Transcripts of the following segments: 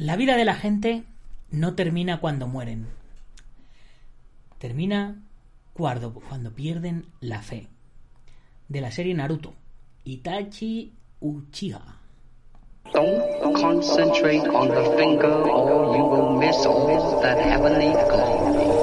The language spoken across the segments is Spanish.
La vida de la gente no termina cuando mueren. Termina cuando, cuando pierden la fe. De la serie Naruto. Itachi Uchiha. Don't concentrate on the finger or you will miss all that heavenly glory.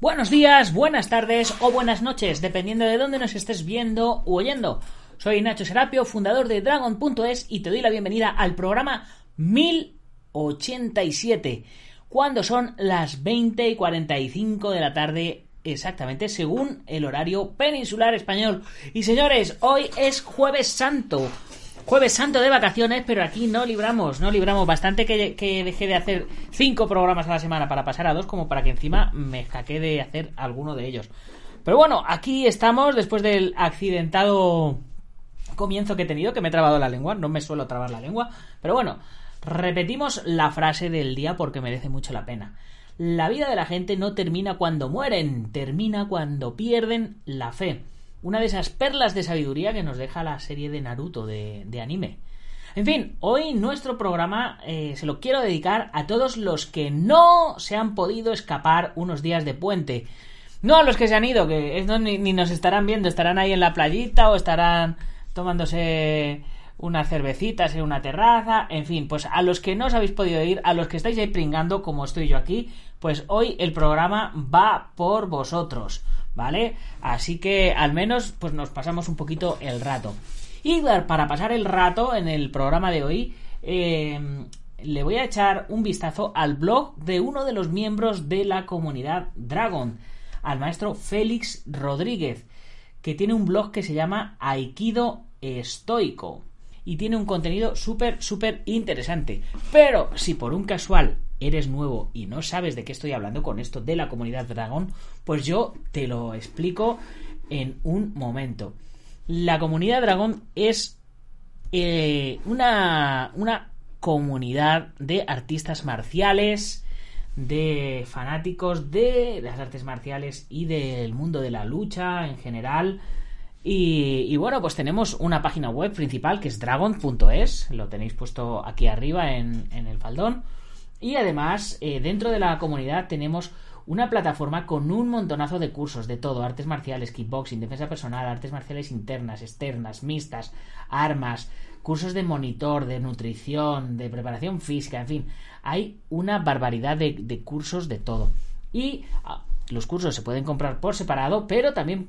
Buenos días, buenas tardes o buenas noches, dependiendo de dónde nos estés viendo u oyendo. Soy Nacho Serapio, fundador de Dragon.es y te doy la bienvenida al programa 1087, cuando son las 20 y 45 de la tarde exactamente, según el horario peninsular español. Y señores, hoy es jueves santo, Jueves santo de vacaciones, pero aquí no libramos, no libramos. Bastante que, dejé de hacer cinco programas a la semana para pasar a dos, como para que encima me escaqué de hacer alguno de ellos. Pero bueno, aquí estamos después del accidentado comienzo que he tenido, que me he trabado la lengua, no me suelo trabar la lengua. Pero bueno, repetimos la frase del día porque merece mucho la pena. La vida de la gente no termina cuando mueren, termina cuando pierden la fe una de esas perlas de sabiduría que nos deja la serie de Naruto de, anime. En fin, hoy nuestro programa eh, se lo quiero dedicar a todos los que no se han podido escapar unos días de puente. No a los que se han ido, que ni, ni, nos estarán viendo, estarán ahí en la playita o estarán tomándose unas cervecitas en una terraza, en fin, pues a los que no os habéis podido ir, a los que estáis ahí pringando como estoy yo aquí, pues hoy el programa va por vosotros. ¿Vale? Así que al menos pues nos pasamos un poquito el rato. Y para pasar el rato en el programa de hoy, eh, le voy a echar un vistazo al blog de uno de los miembros de la comunidad Dragon, al maestro Félix Rodríguez, que tiene un blog que se llama Aikido Estoico y tiene un contenido súper, súper interesante. Pero si por un casual eres nuevo y no sabes de qué estoy hablando con esto de la comunidad dragón, pues yo te lo explico en un momento. La comunidad dragón es eh, una, una comunidad de artistas marciales, de fanáticos de las artes marciales y del mundo de la lucha en general. Y, bueno, pues tenemos una página web principal que es dragon.es, lo tenéis puesto aquí arriba en, en el faldón. Y además, eh, dentro de la comunidad tenemos una plataforma con un montonazo de cursos de todo, artes marciales, kickboxing, defensa personal, artes marciales internas, externas, mixtas, armas, cursos de monitor, de nutrición, de preparación física, en fin, hay una barbaridad de, de cursos de todo. Y ah, los cursos se pueden comprar por separado, pero también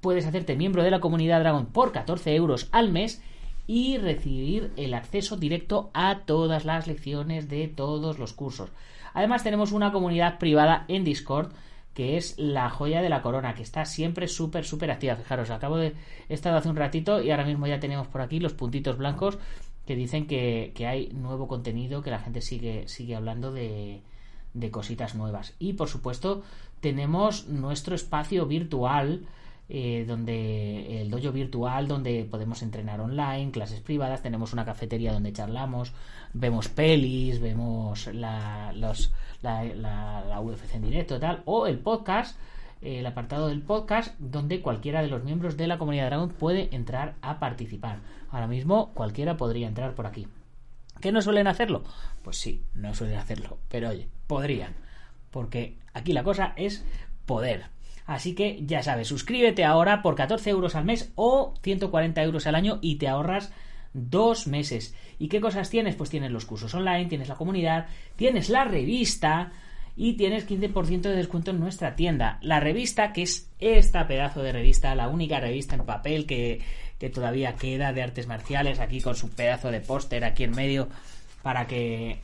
puedes hacerte miembro de la comunidad Dragon por 14 euros al mes y recibir el acceso directo a todas las lecciones de todos los cursos. Además tenemos una comunidad privada en Discord que es la joya de la corona, que está siempre súper, súper activa. Fijaros, acabo de... He estado hace un ratito y ahora mismo ya tenemos por aquí los puntitos blancos que dicen que, hay nuevo contenido, que la gente sigue, sigue hablando de, de cositas nuevas. Y por supuesto tenemos nuestro espacio virtual eh, donde el dojo virtual donde podemos entrenar online, clases privadas, tenemos una cafetería donde charlamos, vemos pelis, vemos la, los, la, la, UFC en directo tal, o el podcast, eh, el apartado del podcast donde cualquiera de los miembros de la comunidad Dragon puede entrar a participar. Ahora mismo cualquiera podría entrar por aquí. ¿Que no suelen hacerlo? Pues sí, no suelen hacerlo, pero oye, podrían porque aquí la cosa es poder. Así que ya sabes, suscríbete ahora por 14 euros al mes o 140 euros al año y te ahorras dos meses. ¿Y qué cosas tienes? Pues tienes los cursos online, tienes la comunidad, tienes la revista y tienes 15% de descuento en nuestra tienda. La revista, que es esta pedazo de revista, la única revista en papel que, que todavía queda de artes marciales, aquí con su pedazo de póster aquí en medio para que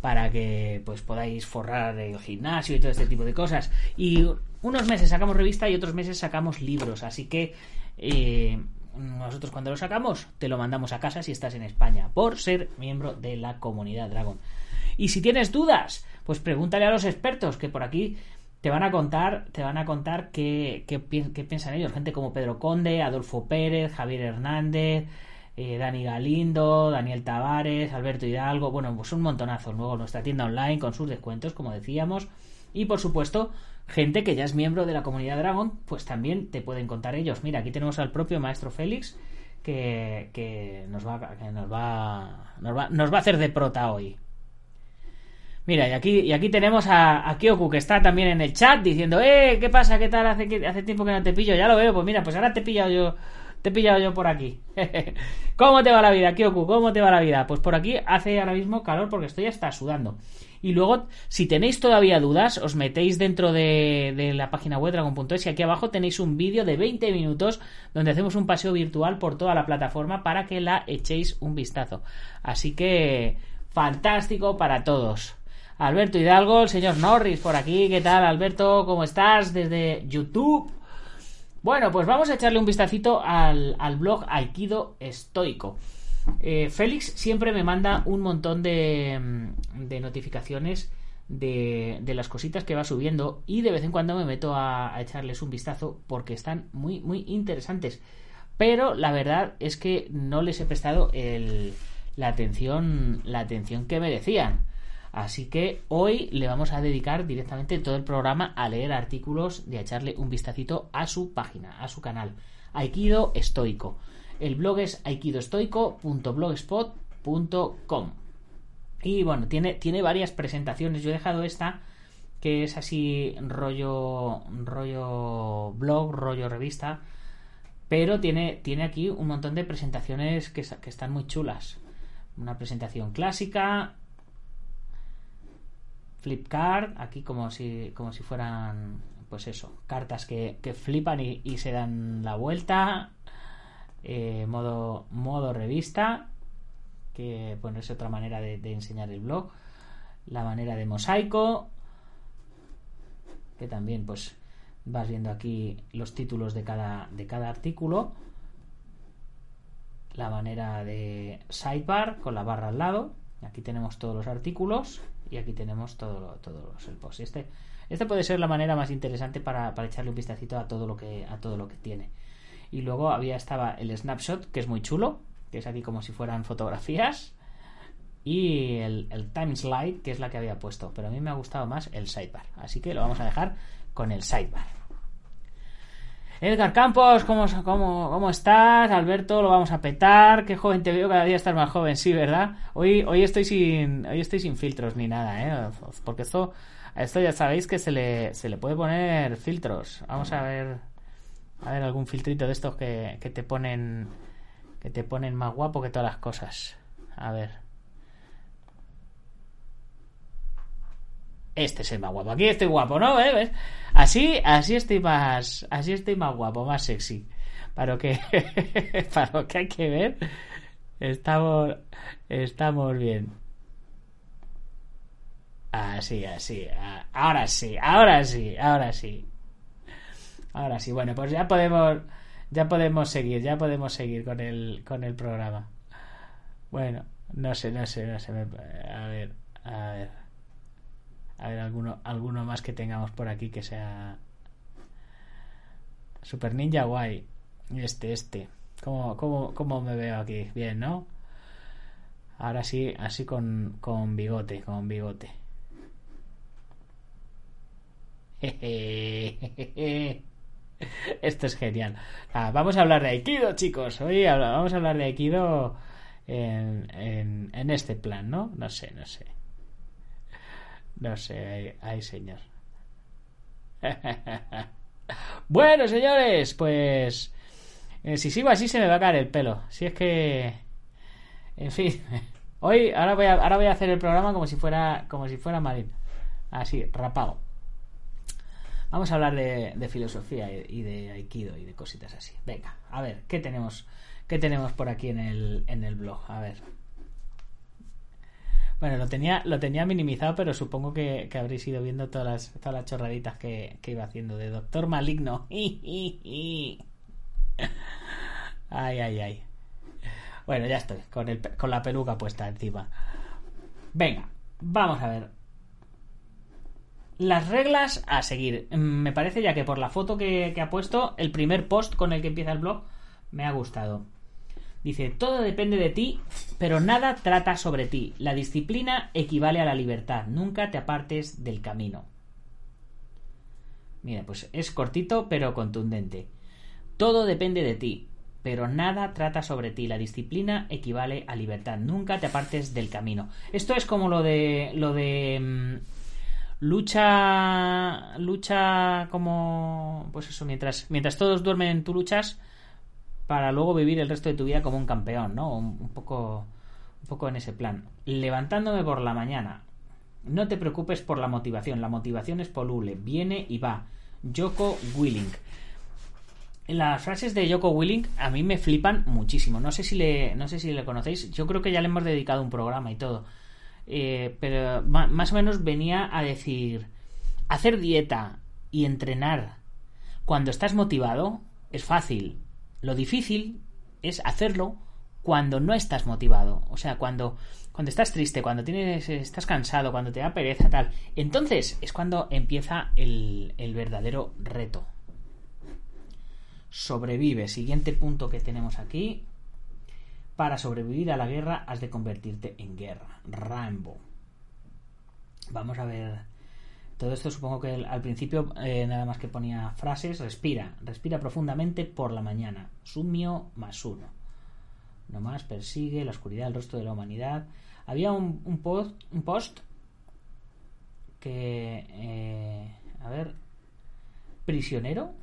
para que pues podáis forrar el gimnasio y todo este tipo de cosas. Y unos meses sacamos revista y otros meses sacamos libros, así que eh, nosotros cuando lo sacamos te lo mandamos a casa si estás en España por ser miembro de la comunidad Dragon. Y si tienes dudas, pues pregúntale a los expertos que por aquí te van a contar, te van a contar qué, qué, piensan ellos. Gente como Pedro Conde, Adolfo Pérez, Javier Hernández, eh, Dani Galindo, Daniel Tavares, Alberto Hidalgo, bueno, pues un montonazo. Luego nuestra tienda online con sus descuentos, como decíamos. Y por supuesto, gente que ya es miembro de la comunidad Dragon, pues también te pueden contar ellos. Mira, aquí tenemos al propio maestro Félix, que, que, nos, va, que nos, va, nos, va, nos va a hacer de prota hoy. Mira, y aquí, y aquí tenemos a, a Kyoku que está también en el chat diciendo, eh, ¿qué pasa? ¿Qué tal? Hace, hace tiempo que no te pillo, ya lo veo, pues mira, pues ahora te he pillado yo te he pillado yo por aquí. ¿Cómo te va la vida, Kyoku? ¿Cómo te va la vida? Pues por aquí hace ahora mismo calor porque estoy hasta sudando. Y luego, si tenéis todavía dudas, os metéis dentro de, la página web dragon.es y aquí abajo tenéis un vídeo de 20 minutos donde hacemos un paseo virtual por toda la plataforma para que la echéis un vistazo. Así que, fantástico para todos. Alberto Hidalgo, el señor Norris por aquí. ¿Qué tal, Alberto? ¿Cómo estás? Desde YouTube. Bueno, pues vamos a echarle un vistacito al, blog Aikido Estoico. Eh, Félix siempre me manda un montón de, mm, notificaciones de, las cositas que va subiendo y de vez en cuando me meto a, echarles un vistazo porque están muy, muy interesantes. Pero la verdad es que no les he prestado la, atención, la atención que merecían. Así que hoy le vamos a dedicar directamente todo el programa a leer artículos y a echarle un vistacito a su página, a su canal. Aikido Estoico. El blog es aikidoestoico.blogspot.com. Y bueno, tiene, tiene varias presentaciones. Yo he dejado esta, que es así rollo, rollo blog, rollo revista. Pero tiene, tiene aquí un montón de presentaciones que, que están muy chulas. Una presentación clásica, flipkart, aquí como si, como si fueran, pues eso, cartas que, flipan y, se dan la vuelta, eh, modo, modo revista, que bueno, es otra manera de, enseñar el blog, la manera de mosaico, que también pues vas viendo aquí los títulos de cada, de cada artículo, la manera de sidebar con la barra al lado, aquí tenemos todos los artículos, y aquí tenemos todo, todos el post. Este, este puede ser la manera más interesante para, echarle un vistacito a todo lo que a todo lo que tiene. Y luego había estaba el snapshot, que es muy chulo, que es aquí como si fueran fotografías. Y el, el time slide, que es la que había puesto. Pero a mí me ha gustado más el sidebar. Así que lo vamos a dejar con el sidebar. Edgar Campos, ¿cómo, cómo, cómo estás? Alberto, lo vamos a petar. Qué joven te veo, cada día estás más joven, sí, ¿verdad? Hoy, hoy estoy sin, hoy estoy sin filtros ni nada, ¿eh? Porque esto, esto ya sabéis que se le, se le puede poner filtros. Vamos a ver, a ver algún filtrito de estos que, que te ponen, que te ponen más guapo que todas las cosas. A ver. este es el más guapo. Aquí estoy guapo, ¿no? ¿Eh? Así, así estoy más, así estoy más guapo, más sexy. Para lo que, para lo que hay que ver, estamos, estamos bien. Así, así. Ahora sí, ahora sí, ahora sí. Ahora sí. Bueno, pues ya podemos, ya podemos seguir, ya podemos seguir con el, con el programa. Bueno, no sé, no sé, no sé. A ver, a ver. A ver, alguno, alguno más que tengamos por aquí que sea. Super Ninja guay. Este, este. ¿Cómo, cómo, cómo me veo aquí? Bien, ¿no? Ahora sí, así con, con bigote, con bigote. Esto es genial. Ah, vamos a hablar de Aikido, chicos. Hoy vamos a hablar de Aikido en, en este plan, ¿no? No sé, no sé. No sé, ay, señor. bueno, señores, pues... eh, si sigo así se me va a caer el pelo. Si es que... En fin. Hoy, ahora voy a, ahora voy a hacer el programa como si fuera, como si fuera Marín. Así, rapado. Vamos a hablar de, filosofía y, de Aikido y de cositas así. Venga, a ver, ¿qué tenemos, qué tenemos por aquí en el, en el blog? A ver. Bueno, lo tenía, lo tenía minimizado, pero supongo que, que habréis ido viendo todas las, todas las chorraditas que, que iba haciendo de Doctor Maligno. ay, ay, ay. Bueno, ya estoy, con, el, con la peluca puesta encima. Venga, vamos a ver. Las reglas a seguir. Mm, Me parece ya que por la foto que, que ha puesto, el primer post con el que empieza el blog, me ha gustado. Dice, todo depende de ti, pero nada trata sobre ti. La disciplina equivale a la libertad. Nunca te apartes del camino. Mira, pues es cortito pero contundente. Todo depende de ti, pero nada trata sobre ti. La disciplina equivale a libertad. Nunca te apartes del camino. Esto es como lo de lo de mm, lucha lucha como pues eso mientras mientras todos duermen tú luchas para luego vivir el resto de tu vida como un campeón, ¿no? Un, poco un poco en ese plan. Levantándome por la mañana. No te preocupes por la motivación. La motivación es poluble, viene y va. Joko Willing. Las frases de Joko Willing a mí me flipan muchísimo. No sé si le, no sé si le conocéis. Yo creo que ya le hemos dedicado un programa y todo. Eh, pero más o menos venía a decir hacer dieta y entrenar cuando estás motivado es fácil. Lo difícil es hacerlo cuando no estás motivado. O sea, cuando, cuando estás triste, cuando tienes, estás cansado, cuando te da pereza, tal. Entonces es cuando empieza el, el verdadero reto. Sobrevive. Siguiente punto que tenemos aquí. Para sobrevivir a la guerra has de convertirte en guerra. Rambo. Vamos a ver. Todo esto supongo que al principio eh, nada más que ponía frases. Respira. Respira profundamente por la mañana. Sumio más uno. No más persigue la oscuridad, el rostro de la humanidad. Había un, un post, un post que... eh, a ver... Prisionero.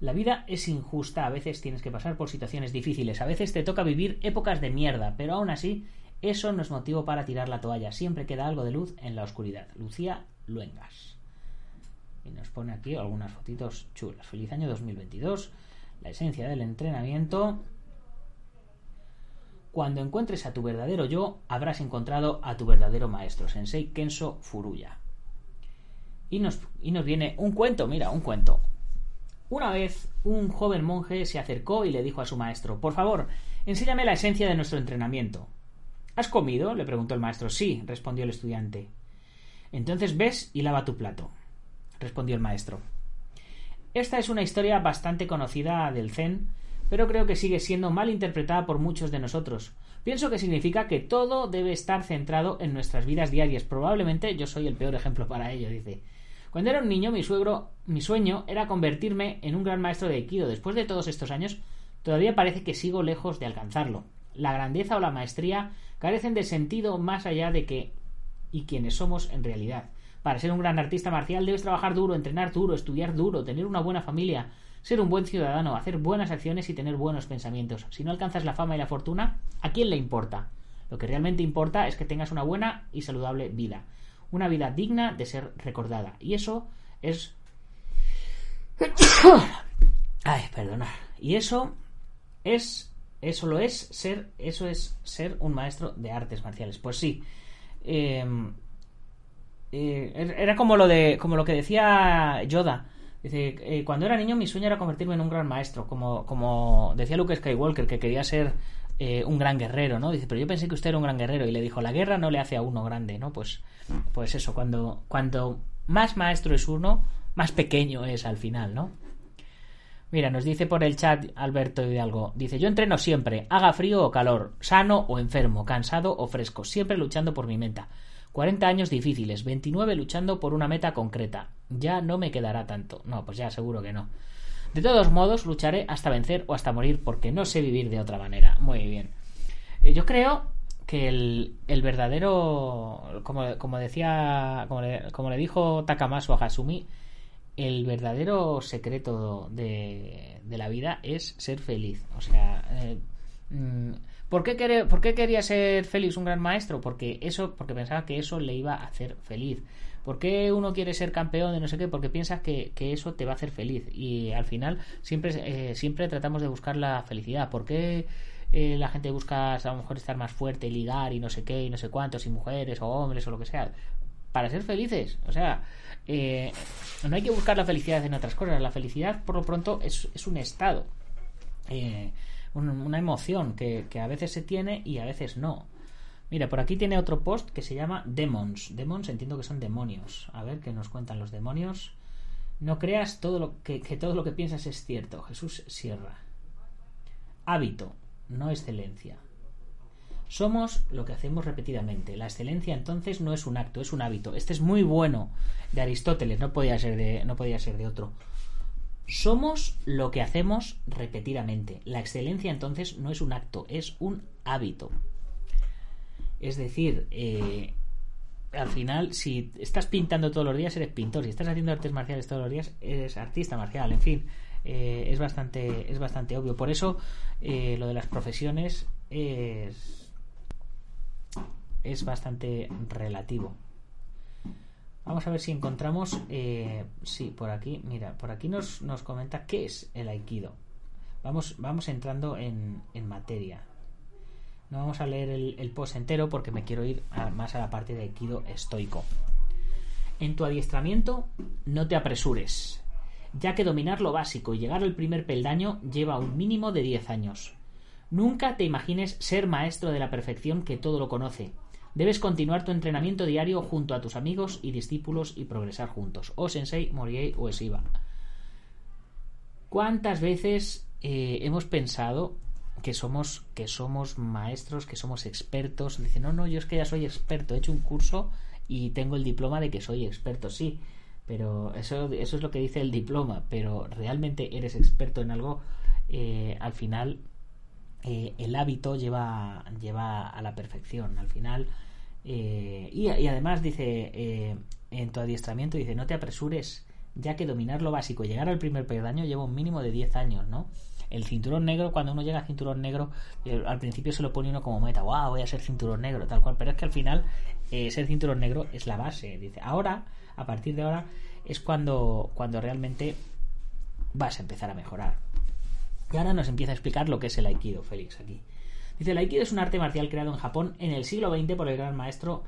La vida es injusta, a veces tienes que pasar por situaciones difíciles, a veces te toca vivir épocas de mierda, pero aún así eso no es motivo para tirar la toalla, siempre queda algo de luz en la oscuridad. Lucía Luengas. Y nos pone aquí algunas fotitos chulas. Feliz año 2022, la esencia del entrenamiento. Cuando encuentres a tu verdadero yo, habrás encontrado a tu verdadero maestro, Sensei Kenso Furuya. Y nos, y nos viene un cuento, mira, un cuento. Una vez, un joven monje se acercó y le dijo a su maestro, por favor, enséñame la esencia de nuestro entrenamiento. ¿Has comido? le preguntó el maestro. Sí, respondió el estudiante. Entonces ves y lava tu plato, respondió el maestro. Esta es una historia bastante conocida del Zen, pero creo que sigue siendo mal interpretada por muchos de nosotros. Pienso que significa que todo debe estar centrado en nuestras vidas diarias. Probablemente yo soy el peor ejemplo para ello, dice. Cuando era un niño, mi suegro, mi sueño era convertirme en un gran maestro de Aikido. Después de todos estos años, todavía parece que sigo lejos de alcanzarlo. La grandeza o la maestría carecen de sentido más allá de que y quienes somos en realidad. Para ser un gran artista marcial debes trabajar duro, entrenar duro, estudiar duro, tener una buena familia, ser un buen ciudadano, hacer buenas acciones y tener buenos pensamientos. Si no alcanzas la fama y la fortuna, ¿a quién le importa? Lo que realmente importa es que tengas una buena y saludable vida. Una vida digna de ser recordada. Y eso es... Ay, perdona. Y eso es... Eso lo es ser... Eso es ser un maestro de artes marciales. Pues sí. Eh, eh, era como lo de... Como lo que decía Yoda. Dice, eh, cuando era niño mi sueño era convertirme en un gran maestro, como, como decía Luke Skywalker, que quería ser eh, un gran guerrero, ¿no? Dice, pero yo pensé que usted era un gran guerrero y le dijo, la guerra no le hace a uno grande, ¿no? Pues, pues eso, cuando, cuando más maestro es uno, más pequeño es al final, ¿no? Mira, nos dice por el chat Alberto Hidalgo, dice, yo entreno siempre, haga frío o calor, sano o enfermo, cansado o fresco, siempre luchando por mi meta. 40 años difíciles, 29 luchando por una meta concreta. Ya no me quedará tanto. No, pues ya seguro que no. De todos modos, lucharé hasta vencer o hasta morir porque no sé vivir de otra manera. Muy bien. Eh, yo creo que el, el verdadero, como, como decía, como le, como le dijo Takamasu a Hasumi, el verdadero secreto de, de la vida es ser feliz. O sea, eh, ¿por, qué quería, ¿por qué quería ser feliz un gran maestro? Porque eso, porque pensaba que eso le iba a hacer feliz. ¿Por qué uno quiere ser campeón de no sé qué? Porque piensas que, que eso te va a hacer feliz. Y al final siempre, eh, siempre tratamos de buscar la felicidad. ¿Por qué eh, la gente busca a lo mejor estar más fuerte, ligar y no sé qué, y no sé cuántos, y mujeres o hombres o lo que sea? Para ser felices. O sea, eh, no hay que buscar la felicidad en otras cosas. La felicidad, por lo pronto, es, es un estado. Eh, una emoción que, que a veces se tiene y a veces no. Mira, por aquí tiene otro post que se llama Demons. Demons entiendo que son demonios. A ver qué nos cuentan los demonios. No creas todo lo que, que todo lo que piensas es cierto. Jesús Sierra. Hábito, no excelencia. Somos lo que hacemos repetidamente. La excelencia entonces no es un acto, es un hábito. Este es muy bueno de Aristóteles, no podía ser de, no podía ser de otro. Somos lo que hacemos repetidamente. La excelencia entonces no es un acto, es un hábito. Es decir, eh, al final, si estás pintando todos los días, eres pintor. Si estás haciendo artes marciales todos los días, eres artista marcial. En fin, eh, es, bastante, es bastante obvio. Por eso, eh, lo de las profesiones es, es bastante relativo. Vamos a ver si encontramos. Eh, sí, por aquí, mira, por aquí nos, nos comenta qué es el aikido. Vamos, vamos entrando en, en materia. No vamos a leer el, post entero porque me quiero ir más a la parte de aikido estoico. En tu adiestramiento, no te apresures, ya que dominar lo básico y llegar al primer peldaño lleva un mínimo de 10 años. Nunca te imagines ser maestro de la perfección que todo lo conoce. Debes continuar tu entrenamiento diario junto a tus amigos y discípulos y progresar juntos. O Sensei, Moriei o Esiba. ¿Cuántas veces eh, hemos pensado que somos, que somos maestros, que somos expertos? Dicen, no, no, yo es que ya soy experto, he hecho un curso y tengo el diploma de que soy experto, sí. Pero eso, eso es lo que dice el diploma. Pero realmente eres experto en algo, eh, al final eh, el hábito lleva, lleva a la perfección. Al final, eh, y, además dice, eh, en tu adiestramiento dice, no te apresures, ya que dominar lo básico llegar al primer peldaño lleva un mínimo de 10 años, ¿no? El cinturón negro, cuando uno llega a cinturón negro, eh, al principio se lo pone uno como meta, wow, voy a ser cinturón negro, tal cual, pero es que al final eh, ser cinturón negro es la base. Dice, ahora, a partir de ahora, es cuando, cuando realmente vas a empezar a mejorar. Y ahora nos empieza a explicar lo que es el Aikido, Félix, aquí. Dice, el Aikido es un arte marcial creado en Japón en el siglo XX por el gran maestro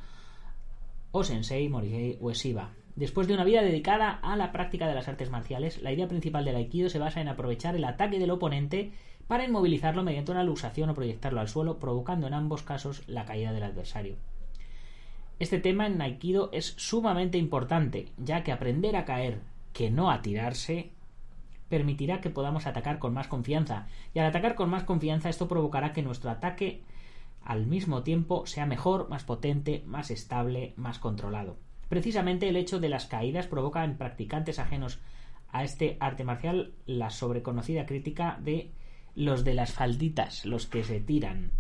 o Sensei Morihei Ueshiba. Después de una vida dedicada a la práctica de las artes marciales, la idea principal del Aikido se basa en aprovechar el ataque del oponente para inmovilizarlo mediante una luxación o proyectarlo al suelo, provocando en ambos casos la caída del adversario. Este tema en Aikido es sumamente importante, ya que aprender a caer, que no a tirarse, permitirá que podamos atacar con más confianza, y al atacar con más confianza esto provocará que nuestro ataque al mismo tiempo sea mejor, más potente, más estable, más controlado. Precisamente el hecho de las caídas provoca en practicantes ajenos a este arte marcial la sobreconocida crítica de los de las falditas, los que se tiran.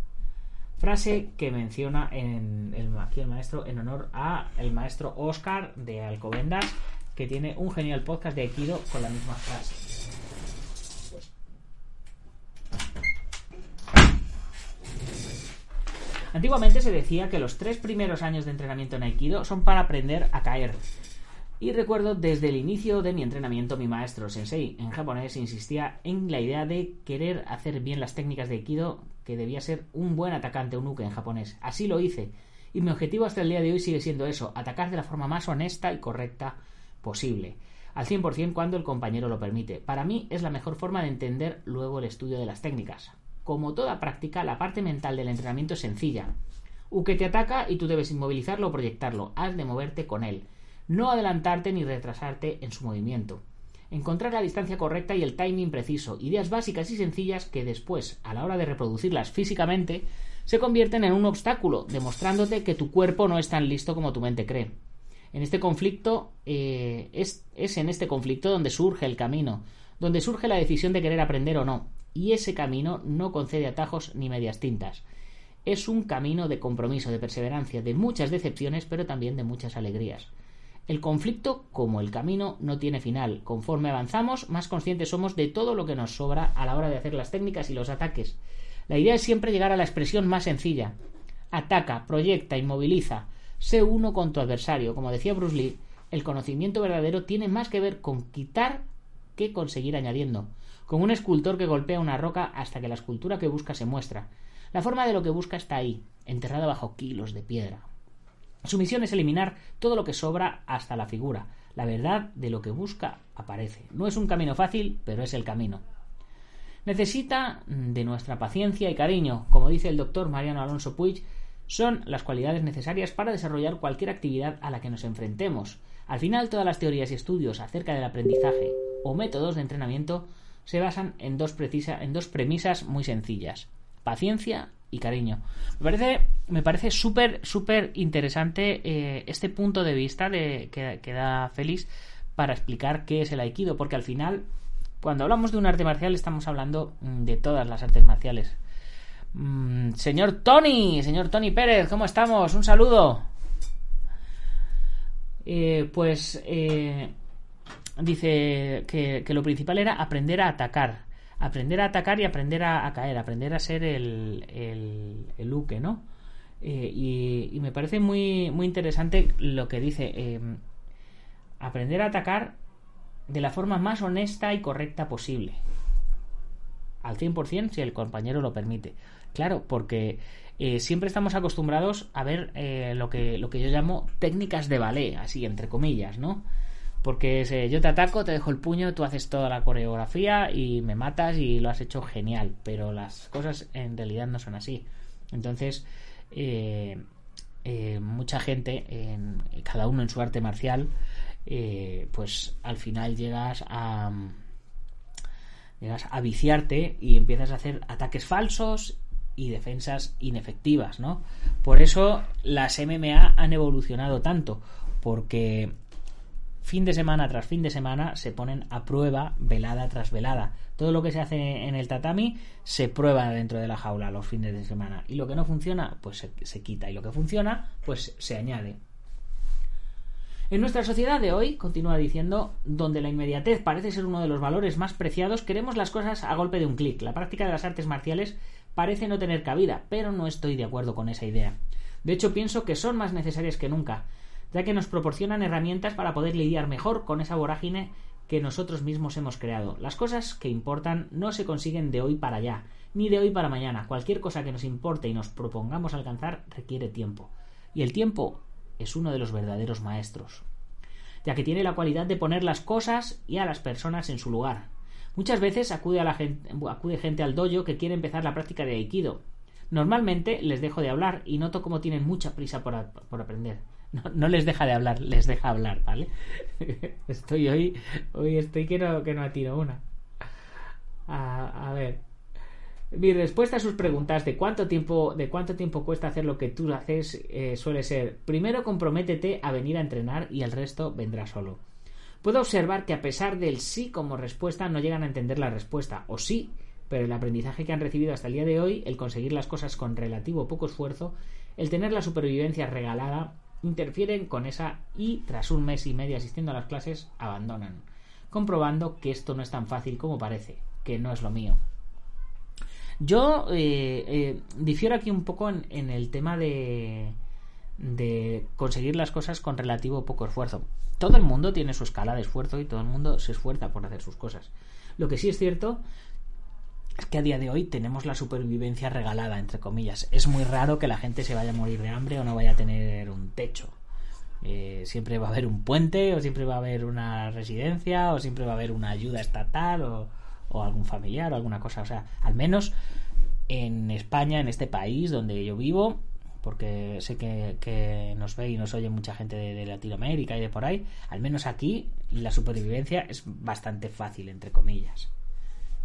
Frase que menciona en el, aquí el maestro en honor a el maestro Oscar de Alcobendas, que tiene un genial podcast de Aikido con la misma frase. Antiguamente se decía que los tres primeros años de entrenamiento en Aikido son para aprender a caer. Y recuerdo desde el inicio de mi entrenamiento mi maestro Sensei en japonés insistía en la idea de querer hacer bien las técnicas de Aikido, que debía ser un buen atacante un uke en japonés. Así lo hice. Y mi objetivo hasta el día de hoy sigue siendo eso, atacar de la forma más honesta y correcta posible. Al 100% cuando el compañero lo permite. Para mí es la mejor forma de entender luego el estudio de las técnicas. Como toda práctica, la parte mental del entrenamiento es sencilla. Uke te ataca y tú debes inmovilizarlo o proyectarlo. Has de moverte con él. No adelantarte ni retrasarte en su movimiento. Encontrar la distancia correcta y el timing preciso. Ideas básicas y sencillas que después, a la hora de reproducirlas físicamente, se convierten en un obstáculo, demostrándote que tu cuerpo no es tan listo como tu mente cree. En este conflicto, eh, es, es en este conflicto donde surge el camino, donde surge la decisión de querer aprender o no, y ese camino no concede atajos ni medias tintas. es un camino de compromiso, de perseverancia, de muchas decepciones, pero también de muchas alegrías. El conflicto, como el camino, no tiene final. Conforme avanzamos, más conscientes somos de todo lo que nos sobra a la hora de hacer las técnicas y los ataques. La idea es siempre llegar a la expresión más sencilla. Ataca, proyecta, inmoviliza. Sé uno con tu adversario. Como decía Bruce Lee, el conocimiento verdadero tiene más que ver con quitar conseguir añadiendo. Como un escultor que golpea una roca hasta que la escultura que busca se muestra. La forma de lo que busca está ahí, enterrada bajo kilos de piedra. Su misión es eliminar todo lo que sobra hasta la figura. La verdad de lo que busca aparece. No es un camino fácil, pero es el camino. Necesita de nuestra paciencia y cariño. Como dice el doctor Mariano Alonso Puig, son las cualidades necesarias para desarrollar cualquier actividad a la que nos enfrentemos. Al final, todas las teorías y estudios acerca del aprendizaje o métodos de entrenamiento se basan en dos, en dos premisas muy sencillas. Paciencia y cariño. Me parece, me parece súper, súper interesante eh, este punto de vista de, que, da Félix para explicar qué es el aikido, porque al final, cuando hablamos de un arte marcial, estamos hablando mm, de todas las artes marciales. Mm, señor Tony, señor Tony Pérez, ¿cómo estamos? Un saludo. Eh, pues eh, dice que, lo principal era aprender a atacar aprender a atacar y aprender a, caer, aprender a ser el, el, Luke, ¿no? Eh, y, me parece muy, muy interesante lo que dice. Em, aprender a atacar de la forma más honesta y correcta posible. Al 100% si el compañero lo permite. Claro, porque eh, siempre estamos acostumbrados a ver eh, lo, que, lo que yo llamo técnicas de ballet, así entre comillas, ¿no? Porque yo te ataco, te dejo el puño, tú haces toda la coreografía y me matas y lo has hecho genial. Pero las cosas en realidad no son así. Entonces, eh, eh, mucha gente, en, cada uno en su arte marcial, eh, pues al final llegas a llegas a viciarte y empiezas a hacer ataques falsos y defensas inefectivas, ¿no? Por eso las MMA han evolucionado tanto, porque fin de semana tras fin de semana se ponen a prueba velada tras velada. Todo lo que se hace en el tatami se prueba dentro de la jaula los fines de semana. Y lo que no funciona, pues se, quita. Y lo que funciona, pues se añade. En nuestra sociedad de hoy, continúa diciendo, donde la inmediatez parece ser uno de los valores más preciados, queremos las cosas a golpe de un clic. La práctica de las artes marciales parece no tener cabida, pero no estoy de acuerdo con esa idea. De hecho, pienso que son más necesarias que nunca ya que nos proporcionan herramientas para poder lidiar mejor con esa vorágine que nosotros mismos hemos creado. Las cosas que importan no se consiguen de hoy para allá, ni de hoy para mañana. Cualquier cosa que nos importe y nos propongamos alcanzar requiere tiempo. Y el tiempo es uno de los verdaderos maestros, ya que tiene la cualidad de poner las cosas y a las personas en su lugar. Muchas veces acude, a la gente, acude gente al dojo que quiere empezar la práctica de aikido. Normalmente les dejo de hablar y noto cómo tienen mucha prisa por, aprender. No, les deja de hablar, les deja hablar, ¿vale? Estoy hoy, hoy estoy que no, que no una. A, ver. Mi respuesta a sus preguntas de cuánto tiempo, de cuánto tiempo cuesta hacer lo que tú haces eh, suele ser primero comprométete a venir a entrenar y el resto vendrá solo. Puedo observar que a pesar del sí como respuesta no llegan a entender la respuesta, o sí, pero el aprendizaje que han recibido hasta el día de hoy, el conseguir las cosas con relativo poco esfuerzo, el tener la supervivencia regalada, interfieren con esa y tras un mes y medio asistiendo a las clases abandonan, comprobando que esto no es tan fácil como parece, que no es lo mío. Yo eh, eh, difiero aquí un poco en, el tema de, de conseguir las cosas con relativo poco esfuerzo. Todo el mundo tiene su escala de esfuerzo y todo el mundo se esfuerza por hacer sus cosas. Lo que sí es cierto es que a día de hoy tenemos la supervivencia regalada, entre comillas. Es muy raro que la gente se vaya a morir de hambre o no vaya a tener un techo. Eh, siempre va a haber un puente, o siempre va a haber una residencia, o siempre va a haber una ayuda estatal, o, o algún familiar, o alguna cosa. O sea, al menos en España, en este país donde yo vivo, porque sé que, nos ve y nos oye mucha gente de, Latinoamérica y de por ahí, al menos aquí la supervivencia es bastante fácil, entre comillas.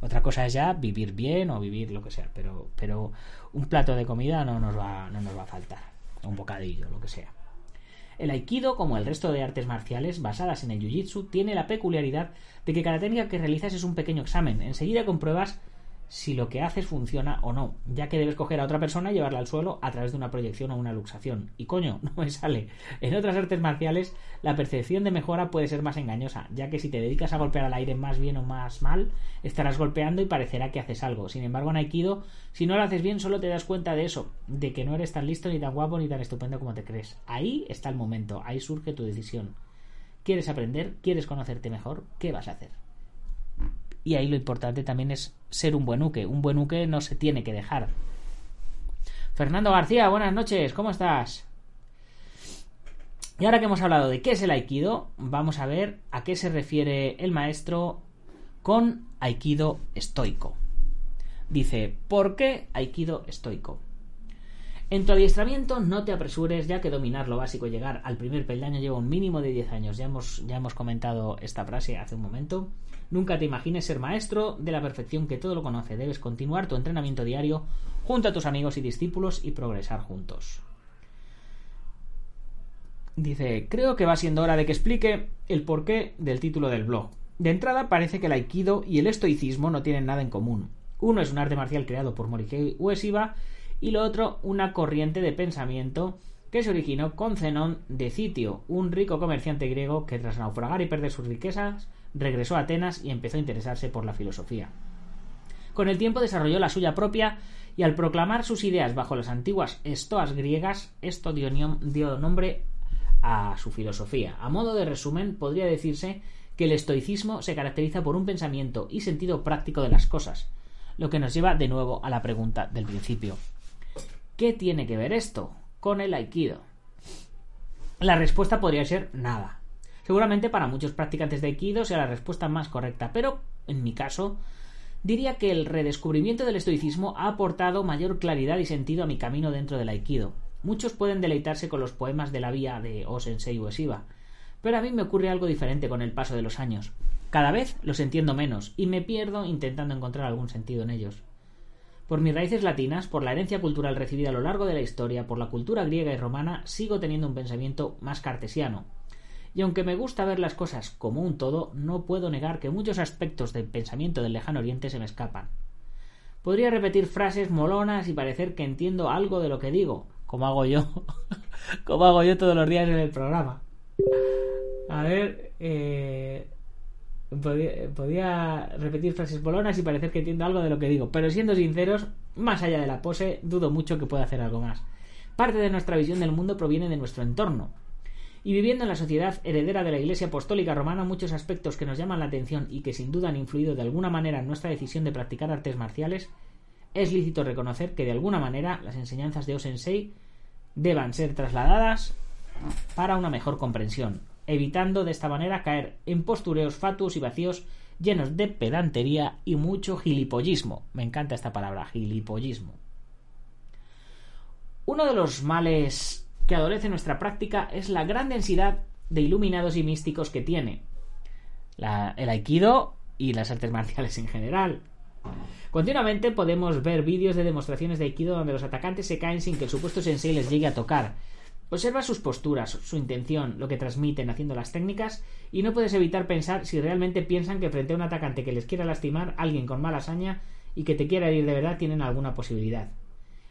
Otra cosa es ya vivir bien o vivir lo que sea, pero, pero un plato de comida no nos, va, no nos va a faltar, un bocadillo, lo que sea. El aikido, como el resto de artes marciales basadas en el jiu-jitsu, tiene la peculiaridad de que cada técnica que realizas es un pequeño examen. Enseguida compruebas si lo que haces funciona o no, ya que debes coger a otra persona y llevarla al suelo a través de una proyección o una luxación. Y coño, no me sale. En otras artes marciales, la percepción de mejora puede ser más engañosa, ya que si te dedicas a golpear al aire más bien o más mal, estarás golpeando y parecerá que haces algo. Sin embargo, en Aikido, si no lo haces bien, solo te das cuenta de eso, de que no eres tan listo, ni tan guapo, ni tan estupendo como te crees. Ahí está el momento, ahí surge tu decisión. ¿Quieres aprender? ¿Quieres conocerte mejor? ¿Qué vas a hacer? Y ahí lo importante también es ser un buen uke. Un buen uke no se tiene que dejar. Fernando García, buenas noches, ¿cómo estás? Y ahora que hemos hablado de qué es el aikido, vamos a ver a qué se refiere el maestro con aikido estoico. Dice, ¿por qué aikido estoico? En tu adiestramiento no te apresures ya que dominar lo básico y llegar al primer peldaño lleva un mínimo de 10 años. Ya hemos, ya hemos comentado esta frase hace un momento. Nunca te imagines ser maestro de la perfección que todo lo conoce. Debes continuar tu entrenamiento diario junto a tus amigos y discípulos y progresar juntos. Dice, creo que va siendo hora de que explique el porqué del título del blog. De entrada parece que el aikido y el estoicismo no tienen nada en común. Uno es un arte marcial creado por Morihei Ueshiba y lo otro una corriente de pensamiento que se originó con Zenón de Citio, un rico comerciante griego que tras naufragar y perder sus riquezas regresó a Atenas y empezó a interesarse por la filosofía. Con el tiempo desarrolló la suya propia y al proclamar sus ideas bajo las antiguas estoas griegas, esto dio, dio nombre a su filosofía. A modo de resumen, podría decirse que el estoicismo se caracteriza por un pensamiento y sentido práctico de las cosas, lo que nos lleva de nuevo a la pregunta del principio. ¿Qué tiene que ver esto con el aikido? La respuesta podría ser nada. Seguramente para muchos practicantes de aikido sea la respuesta más correcta, pero en mi caso diría que el redescubrimiento del estoicismo ha aportado mayor claridad y sentido a mi camino dentro del aikido. Muchos pueden deleitarse con los poemas de la vía de O-sensei Ueshiba, pero a mí me ocurre algo diferente con el paso de los años. Cada vez los entiendo menos y me pierdo intentando encontrar algún sentido en ellos. Por mis raíces latinas, por la herencia cultural recibida a lo largo de la historia, por la cultura griega y romana, sigo teniendo un pensamiento más cartesiano. Y aunque me gusta ver las cosas como un todo, no puedo negar que muchos aspectos del pensamiento del lejano oriente se me escapan. Podría repetir frases molonas y parecer que entiendo algo de lo que digo, como hago yo, como hago yo todos los días en el programa. A ver, eh, Podía, repetir frases bolonas y parecer que entiendo algo de lo que digo, pero siendo sinceros, más allá de la pose, dudo mucho que pueda hacer algo más. Parte de nuestra visión del mundo proviene de nuestro entorno. Y viviendo en la sociedad heredera de la Iglesia Apostólica Romana, muchos aspectos que nos llaman la atención y que sin duda han influido de alguna manera en nuestra decisión de practicar artes marciales, es lícito reconocer que de alguna manera las enseñanzas de Osensei deban ser trasladadas para una mejor comprensión, evitando de esta manera caer en postureos fatuos y vacíos llenos de pedantería y mucho gilipollismo. Me encanta esta palabra, gilipollismo. Uno de los males que adolece nuestra práctica es la gran densidad de iluminados y místicos que tiene el aikido y las artes marciales en general. Continuamente podemos ver vídeos de demostraciones de aikido donde los atacantes se caen sin que el supuesto sensei les llegue a tocar, Observa sus posturas, su intención, lo que transmiten haciendo las técnicas y no puedes evitar pensar si realmente piensan que frente a un atacante que les quiera lastimar, alguien con mala hazaña y que te quiera herir de verdad tienen alguna posibilidad.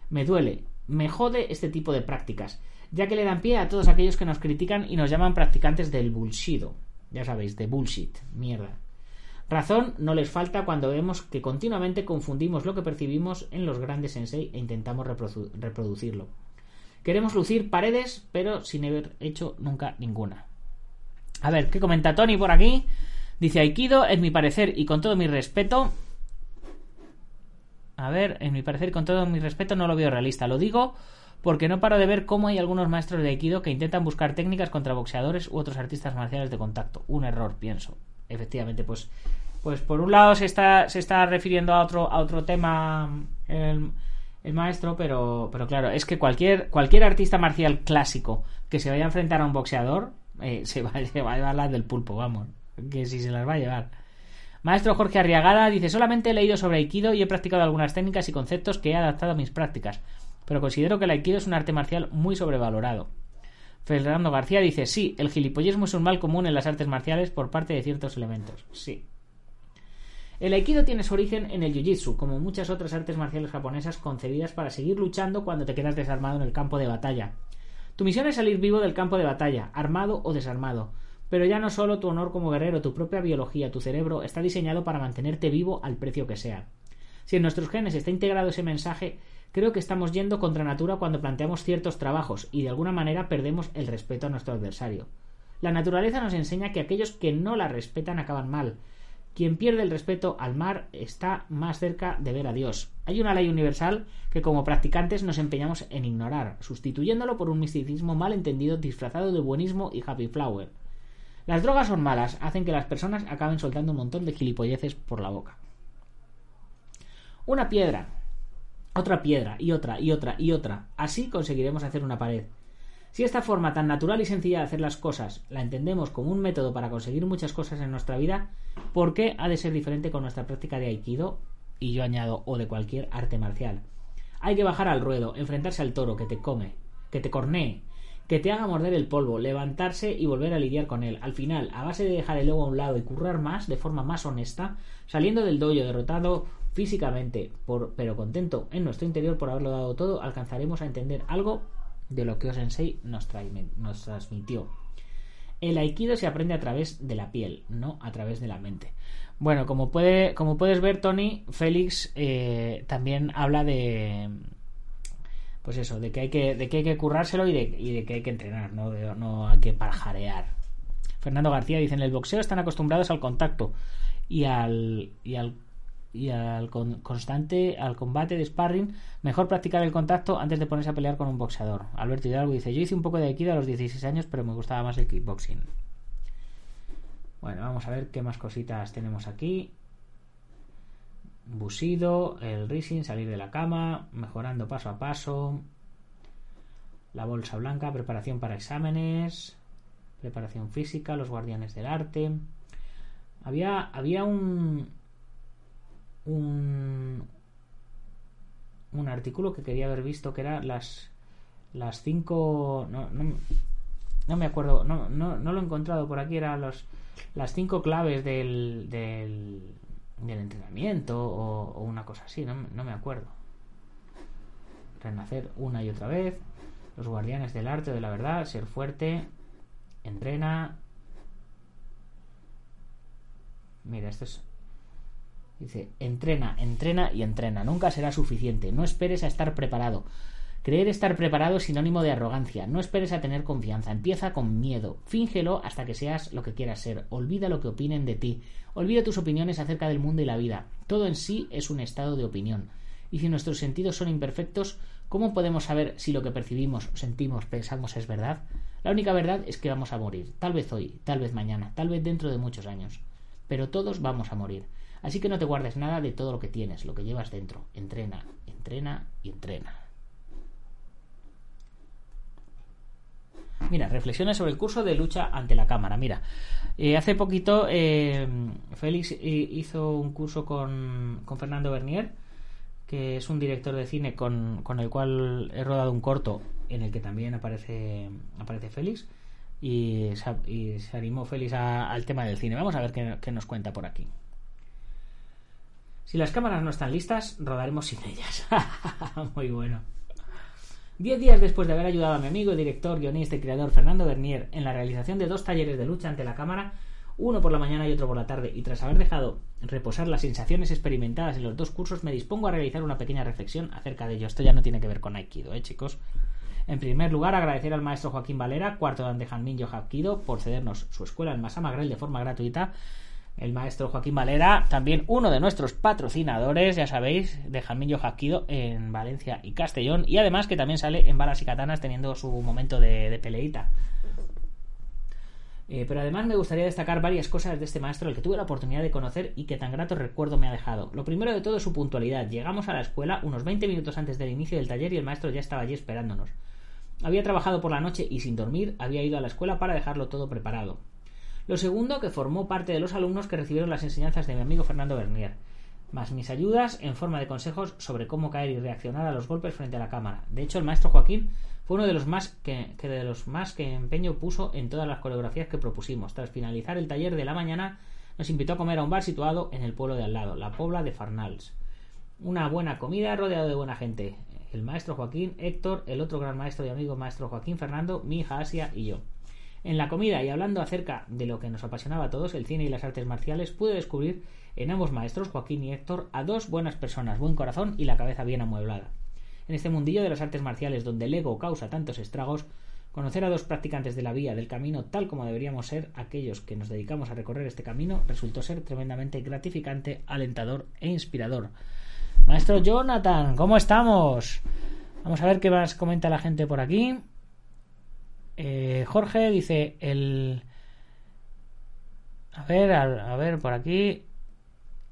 Me duele, me jode este tipo de prácticas, ya que le dan pie a todos aquellos que nos critican y nos llaman practicantes del bullshit. Ya sabéis, de bullshit, mierda. Razón no les falta cuando vemos que continuamente confundimos lo que percibimos en los grandes sensei e intentamos reproducirlo. Queremos lucir paredes, pero sin haber hecho nunca ninguna. A ver, ¿qué comenta Tony por aquí? Dice Aikido, en mi parecer y con todo mi respeto. A ver, en mi parecer con todo mi respeto no lo veo realista. Lo digo porque no paro de ver cómo hay algunos maestros de Aikido que intentan buscar técnicas contra boxeadores u otros artistas marciales de contacto. Un error, pienso. Efectivamente, pues, pues por un lado se está, se está refiriendo a otro, a otro tema el maestro, pero, pero claro, es que cualquier, cualquier artista marcial clásico que se vaya a enfrentar a un boxeador eh, se, va, a llevar las del pulpo, vamos, que si se las va a llevar. Maestro Jorge Arriagada dice, solamente he leído sobre Aikido y he practicado algunas técnicas y conceptos que he adaptado a mis prácticas, pero considero que el Aikido es un arte marcial muy sobrevalorado. Fernando García dice, sí, el gilipollismo es un mal común en las artes marciales por parte de ciertos elementos. Sí. El aikido tiene su origen en el jiu-jitsu, como muchas otras artes marciales japonesas concebidas para seguir luchando cuando te quedas desarmado en el campo de batalla. Tu misión es salir vivo del campo de batalla, armado o desarmado. Pero ya no solo tu honor como guerrero, tu propia biología, tu cerebro está diseñado para mantenerte vivo al precio que sea. Si en nuestros genes está integrado ese mensaje, creo que estamos yendo contra natura cuando planteamos ciertos trabajos y de alguna manera perdemos el respeto a nuestro adversario. La naturaleza nos enseña que aquellos que no la respetan acaban mal, quien pierde el respeto al mar está más cerca de ver a Dios. Hay una ley universal que como practicantes nos empeñamos en ignorar, sustituyéndolo por un misticismo mal entendido disfrazado de buenismo y happy flower. Las drogas son malas, hacen que las personas acaben soltando un montón de gilipolleces por la boca. Una piedra, otra piedra y otra y otra y otra. Así conseguiremos hacer una pared. Si esta forma tan natural y sencilla de hacer las cosas la entendemos como un método para conseguir muchas cosas en nuestra vida, ¿por qué ha de ser diferente con nuestra práctica de aikido? Y yo añado, o de cualquier arte marcial. Hay que bajar al ruedo, enfrentarse al toro que te come, que te cornee, que te haga morder el polvo, levantarse y volver a lidiar con él. Al final, a base de dejar el ego a un lado y currar más de forma más honesta, saliendo del dojo derrotado físicamente, pero contento en nuestro interior por haberlo dado todo, alcanzaremos a entender algo de lo que Osensei nos, nos transmitió. El aikido se aprende a través de la piel, no a través de la mente. Bueno, como, puede, como puedes ver, Tony, Félix eh, también habla de. Pues eso, de que hay que, de que, hay que currárselo y de, que hay que entrenar, ¿no? no hay que parjarear. Fernando García dice: En el boxeo están acostumbrados al contacto y al, y al y al constante, al combate de sparring, mejor practicar el contacto antes de ponerse a pelear con un boxeador. Alberto Hidalgo dice, yo hice un poco de aikido a los 16 años, pero me gustaba más el kickboxing. Bueno, vamos a ver qué más cositas tenemos aquí. Busido, el rising, salir de la cama, mejorando paso a paso. La bolsa blanca, preparación para exámenes, preparación física, los guardianes del arte. Había, había un, un, un artículo que quería haber visto que era las las cinco no, no, me acuerdo no, no, no, lo he encontrado por aquí eran las cinco claves del, del, entrenamiento o, una cosa así no, no me acuerdo. Renacer una y otra vez los guardianes del arte de la verdad ser fuerte entrena. Mira esto es Dice, entrena, entrena y entrena. Nunca será suficiente. No esperes a estar preparado. Creer estar preparado es sinónimo de arrogancia. No esperes a tener confianza. Empieza con miedo. Fíngelo hasta que seas lo que quieras ser. Olvida lo que opinen de ti. Olvida tus opiniones acerca del mundo y la vida. Todo en sí es un estado de opinión. Y si nuestros sentidos son imperfectos, ¿cómo podemos saber si lo que percibimos, sentimos, pensamos es verdad? La única verdad es que vamos a morir. Tal vez hoy, tal vez mañana, tal vez dentro de muchos años. Pero todos vamos a morir. Así que no te guardes nada de todo lo que tienes, lo que llevas dentro. Entrena, entrena y entrena. Mira, reflexiones sobre el curso de lucha ante la cámara. Mira, eh, hace poquito eh, Félix hizo un curso con, con, Fernando Bernier, que es un director de cine con, con, el cual he rodado un corto en el que también aparece, aparece Félix. Y se, animó Félix al tema del cine. Vamos a ver qué nos cuenta por aquí. Si las cámaras no están listas, rodaremos sin ellas. Muy bueno. Diez días después de haber ayudado a mi amigo, director, guionista y creador Fernando Bernier en la realización de dos talleres de lucha ante la cámara, uno por la mañana y otro por la tarde, y tras haber dejado reposar las sensaciones experimentadas en los dos cursos, me dispongo a realizar una pequeña reflexión acerca de ello. Esto ya no tiene que ver con Aikido, ¿eh, chicos? En primer lugar, agradecer al maestro Joaquín Valera, cuarto dan de Janmin Aikido, por cedernos su escuela en Masamagrel de forma gratuita el maestro Joaquín Valera, también uno de nuestros patrocinadores, ya sabéis, de Jamillo Jaquido en Valencia y Castellón, y además que también sale en Balas y Katanas teniendo su momento de, peleita. Eh, pero además me gustaría destacar varias cosas de este maestro, el que tuve la oportunidad de conocer y que tan grato recuerdo me ha dejado. Lo primero de todo es su puntualidad. Llegamos a la escuela unos 20 minutos antes del inicio del taller y el maestro ya estaba allí esperándonos. Había trabajado por la noche y sin dormir había ido a la escuela para dejarlo todo preparado. Lo segundo, que formó parte de los alumnos que recibieron las enseñanzas de mi amigo Fernando Bernier, más mis ayudas en forma de consejos sobre cómo caer y reaccionar a los golpes frente a la cámara. De hecho, el maestro Joaquín fue uno de los más que, de los más que empeño puso en todas las coreografías que propusimos. Tras finalizar el taller de la mañana, nos invitó a comer a un bar situado en el pueblo de al lado, la Pobla de Farnals. Una buena comida rodeado de buena gente. El maestro Joaquín, Héctor, el otro gran maestro y amigo maestro Joaquín Fernando, mi hija Asia y yo. En la comida y hablando acerca de lo que nos apasionaba a todos, el cine y las artes marciales, pude descubrir en ambos maestros, Joaquín y Héctor, a dos buenas personas, buen corazón y la cabeza bien amueblada. En este mundillo de las artes marciales donde el ego causa tantos estragos, conocer a dos practicantes de la vía del camino tal como deberíamos ser aquellos que nos dedicamos a recorrer este camino resultó ser tremendamente gratificante, alentador e inspirador. Maestro Jonathan, ¿cómo estamos? Vamos a ver qué más comenta la gente por aquí. Eh, Jorge dice el... A ver, a, ver, por aquí.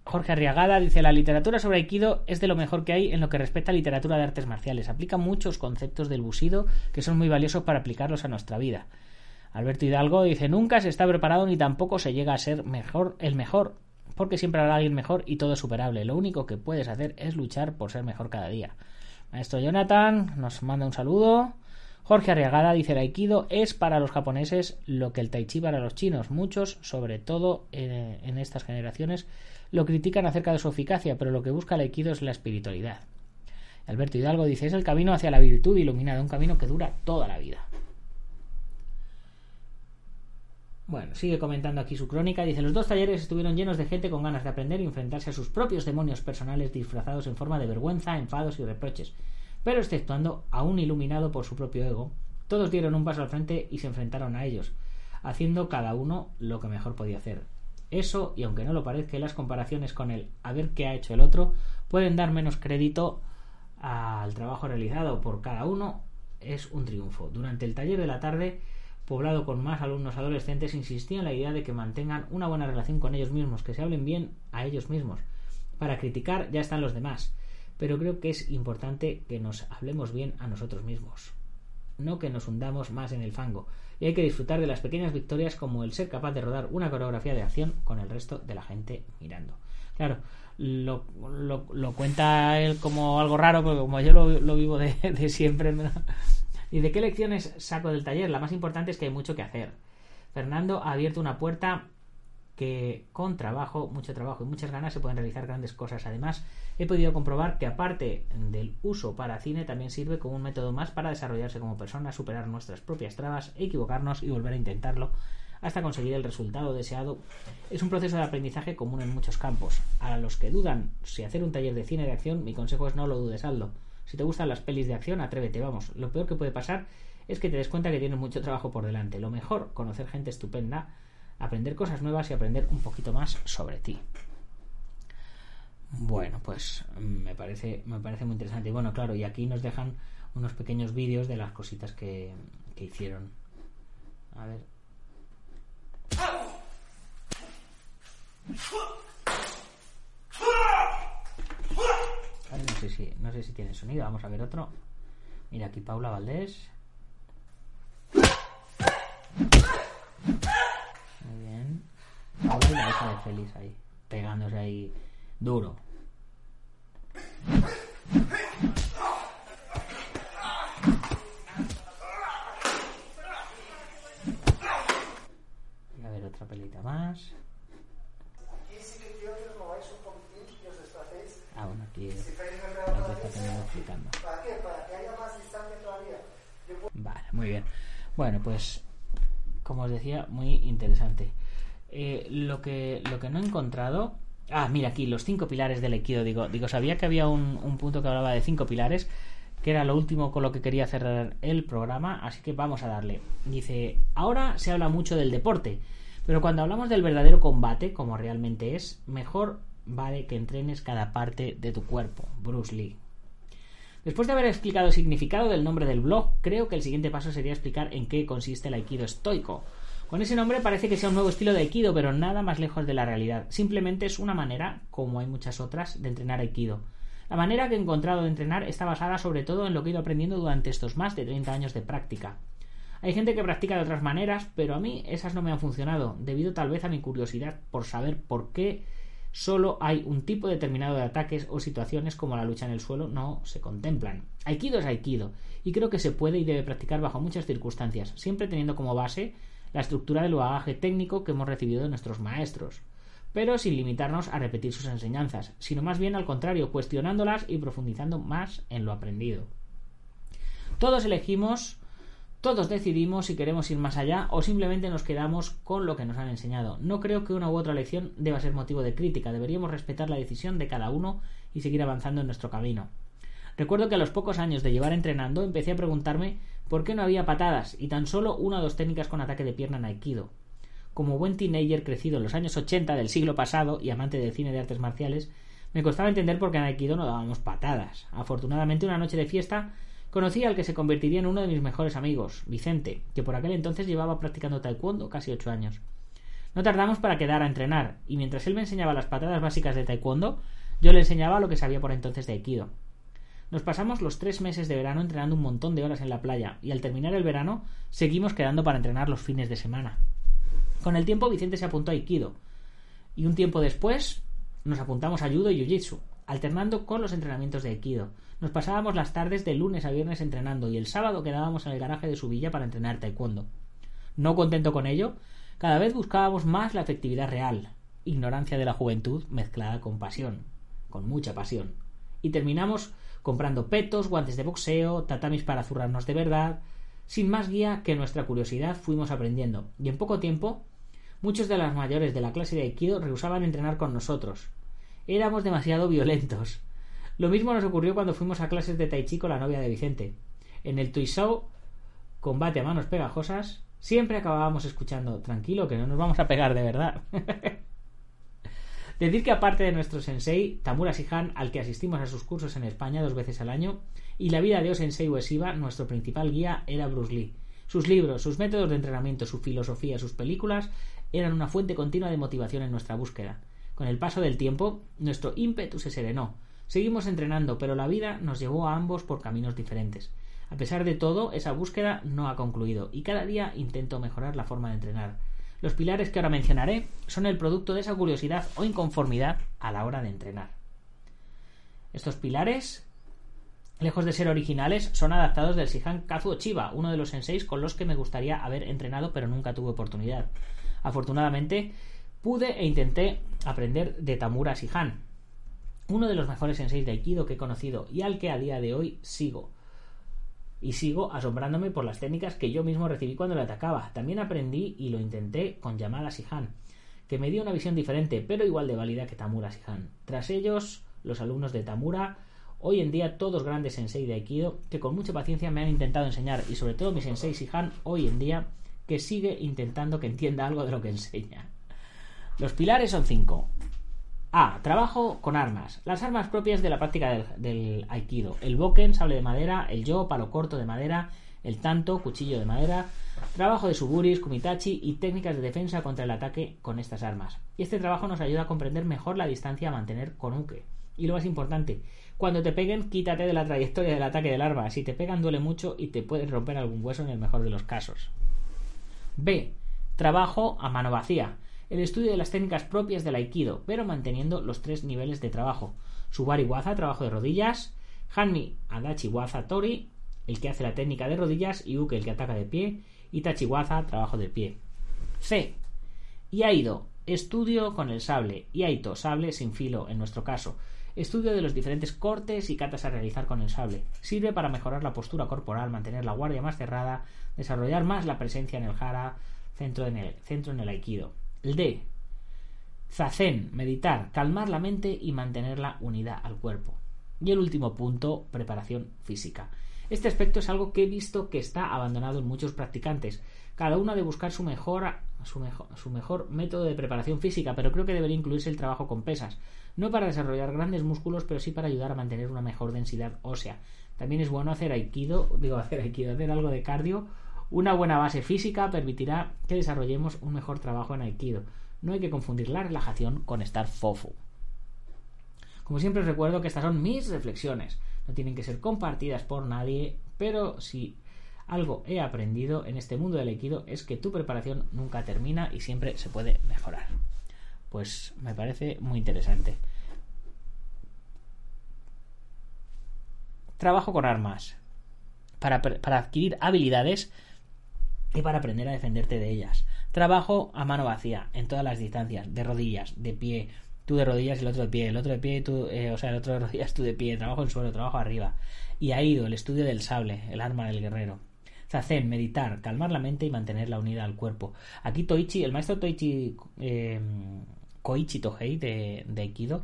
Jorge Arriagada dice la literatura sobre Aikido es de lo mejor que hay en lo que respecta a literatura de artes marciales. Aplica muchos conceptos del busido que son muy valiosos para aplicarlos a nuestra vida. Alberto Hidalgo dice nunca se está preparado ni tampoco se llega a ser mejor el mejor porque siempre habrá alguien mejor y todo es superable. Lo único que puedes hacer es luchar por ser mejor cada día. Maestro Jonathan nos manda un saludo. Jorge Arriagada dice el Aikido es para los japoneses lo que el Tai Chi para los chinos. Muchos, sobre todo en estas generaciones, lo critican acerca de su eficacia, pero lo que busca el Aikido es la espiritualidad. Alberto Hidalgo dice es el camino hacia la virtud iluminada, un camino que dura toda la vida. Bueno, sigue comentando aquí su crónica. Dice: Los dos talleres estuvieron llenos de gente con ganas de aprender y enfrentarse a sus propios demonios personales disfrazados en forma de vergüenza, enfados y reproches. Pero exceptuando a un iluminado por su propio ego, todos dieron un paso al frente y se enfrentaron a ellos, haciendo cada uno lo que mejor podía hacer. Eso, y aunque no lo parezca, las comparaciones con el a ver qué ha hecho el otro pueden dar menos crédito al trabajo realizado por cada uno, es un triunfo. Durante el taller de la tarde poblado con más alumnos adolescentes, insistía en la idea de que mantengan una buena relación con ellos mismos, que se hablen bien a ellos mismos. Para criticar ya están los demás, pero creo que es importante que nos hablemos bien a nosotros mismos, no que nos hundamos más en el fango, y hay que disfrutar de las pequeñas victorias como el ser capaz de rodar una coreografía de acción con el resto de la gente mirando. Claro, lo, lo, cuenta él como algo raro, porque como yo lo, lo vivo de, de siempre. ¿Y de qué lecciones saco del taller? La más importante es que hay mucho que hacer. Fernando ha abierto una puerta que con trabajo, mucho trabajo y muchas ganas se pueden realizar grandes cosas. Además, he podido comprobar que aparte del uso para cine, también sirve como un método más para desarrollarse como persona, superar nuestras propias trabas, equivocarnos y volver a intentarlo hasta conseguir el resultado deseado. Es un proceso de aprendizaje común en muchos campos. A los que dudan si hacer un taller de cine de acción, mi consejo es no lo dudes, Aldo. Si te gustan las pelis de acción, atrévete, vamos. Lo peor que puede pasar es que te des cuenta que tienes mucho trabajo por delante. Lo mejor, conocer gente estupenda, aprender cosas nuevas y aprender un poquito más sobre ti. Bueno, pues me parece, me parece muy interesante. Y bueno, claro, y aquí nos dejan unos pequeños vídeos de las cositas que, que hicieron. A ver. No sé, si, no sé si tiene sonido. Vamos a ver otro. Mira aquí Paula Valdés. Muy bien. Y la hija de Félix ahí. Pegándose ahí duro. Y a ver otra pelita más. Ah, bueno, aquí es lo que está teniendo explicando. Vale, muy bien. Bueno, pues como os decía, muy interesante. Eh, lo que lo que no he encontrado. Ah, mira aquí, los cinco pilares del Aikido. Digo, digo sabía que había un, un punto que hablaba de cinco pilares, que era lo último con lo que quería cerrar el programa, así que vamos a darle. Dice, ahora se habla mucho del deporte, pero cuando hablamos del verdadero combate, como realmente es, mejor vale que entrenes cada parte de tu cuerpo. Bruce Lee. Después de haber explicado el significado del nombre del blog, creo que el siguiente paso sería explicar en qué consiste el aikido estoico. Con ese nombre parece que sea un nuevo estilo de aikido, pero nada más lejos de la realidad. Simplemente es una manera, como hay muchas otras, de entrenar aikido. La manera que he encontrado de entrenar está basada sobre todo en lo que he ido aprendiendo durante estos más de 30 años de práctica. Hay gente que practica de otras maneras, pero a mí esas no me han funcionado, debido tal vez a mi curiosidad por saber por qué solo hay un tipo determinado de ataques o situaciones como la lucha en el suelo no se contemplan. Aikido es Aikido y creo que se puede y debe practicar bajo muchas circunstancias, siempre teniendo como base la estructura del bagaje técnico que hemos recibido de nuestros maestros. pero sin limitarnos a repetir sus enseñanzas, sino más bien al contrario, cuestionándolas y profundizando más en lo aprendido. Todos elegimos, todos decidimos si queremos ir más allá o simplemente nos quedamos con lo que nos han enseñado. No creo que una u otra lección deba ser motivo de crítica, deberíamos respetar la decisión de cada uno y seguir avanzando en nuestro camino. Recuerdo que a los pocos años de llevar entrenando empecé a preguntarme por qué no había patadas y tan solo una o dos técnicas con ataque de pierna en Aikido. Como buen teenager crecido en los años 80 del siglo pasado y amante del cine de artes marciales, me costaba entender por qué en Aikido no dábamos patadas. Afortunadamente, una noche de fiesta conocí al que se convertiría en uno de mis mejores amigos, Vicente, que por aquel entonces llevaba practicando taekwondo casi ocho años. No tardamos para quedar a entrenar, y mientras él me enseñaba las patadas básicas de taekwondo, yo le enseñaba lo que sabía por entonces de Aikido. Nos pasamos los tres meses de verano entrenando un montón de horas en la playa, y al terminar el verano seguimos quedando para entrenar los fines de semana. Con el tiempo Vicente se apuntó a Aikido y un tiempo después nos apuntamos a Judo y Jiu-Jitsu, alternando con los entrenamientos de Aikido. Nos pasábamos las tardes de lunes a viernes entrenando y el sábado quedábamos en el garaje de su villa para entrenar taekwondo. No contento con ello, cada vez buscábamos más la efectividad real, ignorancia de la juventud mezclada con pasión, con mucha pasión. Y terminamos comprando petos, guantes de boxeo, tatamis para zurrarnos de verdad. Sin más guía que nuestra curiosidad fuimos aprendiendo, y en poco tiempo Muchos de las mayores de la clase de Aikido rehusaban entrenar con nosotros. Éramos demasiado violentos. Lo mismo nos ocurrió cuando fuimos a clases de Tai Chi con la novia de Vicente. En el Tuisou, combate a manos pegajosas, siempre acabábamos escuchando, tranquilo, que no nos vamos a pegar de verdad. Decir que aparte de nuestro sensei, Tamura Shihan, al que asistimos a sus cursos en España dos veces al año, y la vida de Osensei Ueshiba, nuestro principal guía era Bruce Lee. Sus libros, sus métodos de entrenamiento, su filosofía, sus películas eran una fuente continua de motivación en nuestra búsqueda. Con el paso del tiempo, nuestro ímpetu se serenó. Seguimos entrenando, pero la vida nos llevó a ambos por caminos diferentes. A pesar de todo, esa búsqueda no ha concluido y cada día intento mejorar la forma de entrenar. Los pilares que ahora mencionaré son el producto de esa curiosidad o inconformidad a la hora de entrenar. Estos pilares, lejos de ser originales, son adaptados del Shihan Kazuo Chiba, uno de los senseis con los que me gustaría haber entrenado pero nunca tuve oportunidad. Afortunadamente, pude e intenté aprender de Tamura Shihan, uno de los mejores senseis de Aikido que he conocido y al que a día de hoy sigo. Y sigo asombrándome por las técnicas que yo mismo recibí cuando le atacaba. También aprendí y lo intenté con Yamada Shihan, que me dio una visión diferente, pero igual de válida que Tamura Shihan. Tras ellos, los alumnos de Tamura, hoy en día todos grandes sensei de Aikido, que con mucha paciencia me han intentado enseñar, y sobre todo mi sensei Shihan, hoy en día que sigue intentando que entienda algo de lo que enseña. Los pilares son cinco. A. Trabajo con armas. Las armas propias de la práctica del, aikido. El boken, sable de madera. El yo, palo corto de madera. El tanto, cuchillo de madera. Trabajo de suburis, kumitachi y técnicas de defensa contra el ataque con estas armas. Y este trabajo nos ayuda a comprender mejor la distancia a mantener con uke. Y lo más importante, cuando te peguen, quítate de la trayectoria del ataque del arma. Si te pegan duele mucho y te puedes romper algún hueso en el mejor de los casos. B. Trabajo a mano vacía. El estudio de las técnicas propias del aikido, pero manteniendo los tres niveles de trabajo. Subari waza, trabajo de rodillas. Hanmi adachi waza tori, el que hace la técnica de rodillas. Y uke, el que ataca de pie. Y tachi waza, trabajo de pie. C. Yaido, estudio con el sable. Yaito, sable sin filo en nuestro caso. Estudio de los diferentes cortes y catas a realizar con el sable. Sirve para mejorar la postura corporal, mantener la guardia más cerrada, desarrollar más la presencia en el jara, centro en el, centro en el aikido. D. Zazen, meditar, calmar la mente y mantenerla unida al cuerpo. Y el último punto, preparación física. Este aspecto es algo que he visto que está abandonado en muchos practicantes. Cada uno ha de buscar su mejor, su mejor, su mejor método de preparación física, pero creo que debería incluirse el trabajo con pesas no para desarrollar grandes músculos, pero sí para ayudar a mantener una mejor densidad ósea. También es bueno hacer aikido, digo hacer aikido, hacer algo de cardio. Una buena base física permitirá que desarrollemos un mejor trabajo en aikido. No hay que confundir la relajación con estar fofo. Como siempre os recuerdo que estas son mis reflexiones. No tienen que ser compartidas por nadie, pero si algo he aprendido en este mundo del aikido es que tu preparación nunca termina y siempre se puede mejorar pues me parece muy interesante. Trabajo con armas para, adquirir habilidades y para aprender a defenderte de ellas. Trabajo a mano vacía, en todas las distancias, de rodillas, de pie, tú de rodillas el otro de pie, el otro de pie, tú, eh, o sea, el otro de rodillas, tú de pie, trabajo en suelo, trabajo arriba. Y ha ido el estudio del sable, el arma del guerrero. Zazen, meditar, calmar la mente y mantenerla unida al cuerpo. Aquí Toichi, el maestro Toichi eh, Koichi Tohei de, de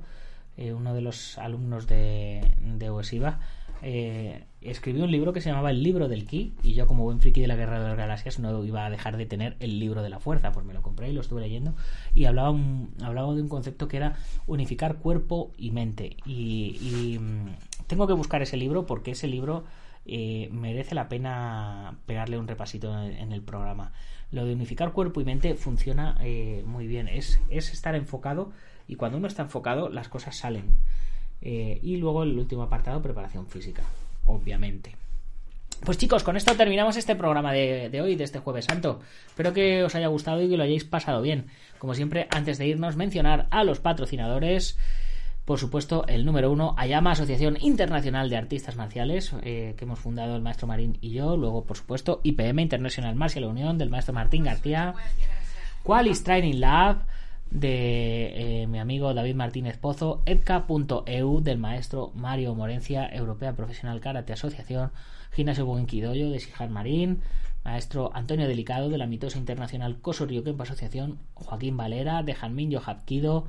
eh, uno de los alumnos de, de Ueshiba, eh, escribió un libro que se llamaba El libro del Ki y yo como buen friki de la Guerra de las Galaxias no iba a dejar de tener el libro de la fuerza, pues me lo compré y lo estuve leyendo y hablaba, hablaba de un concepto que era unificar cuerpo y mente y, y mm, tengo que buscar ese libro porque ese libro eh, merece la pena pegarle un repasito en, el programa. Lo de unificar cuerpo y mente funciona eh, muy bien. Es, es, estar enfocado y cuando uno está enfocado las cosas salen. Eh, y luego el último apartado, preparación física, obviamente. Pues chicos, con esto terminamos este programa de, de, hoy, de este jueves santo. Espero que os haya gustado y que lo hayáis pasado bien. Como siempre, antes de irnos, mencionar a los patrocinadores por supuesto, el número uno, Ayama, Asociación Internacional de Artistas Marciales, eh, que hemos fundado el maestro Marín y yo. Luego, por supuesto, IPM, International Martial Unión, del maestro Martín García. Qualis Training Lab, de eh, mi amigo David Martínez Pozo. EDCA.eu, del maestro Mario Morencia, Europea Profesional Karate Asociación. Gimnasio Buenquidoyo, de Sijar Marín. Maestro Antonio Delicado, de la mitosa internacional Coso Kempo Asociación. Joaquín Valera, de Janmin Yohapkido.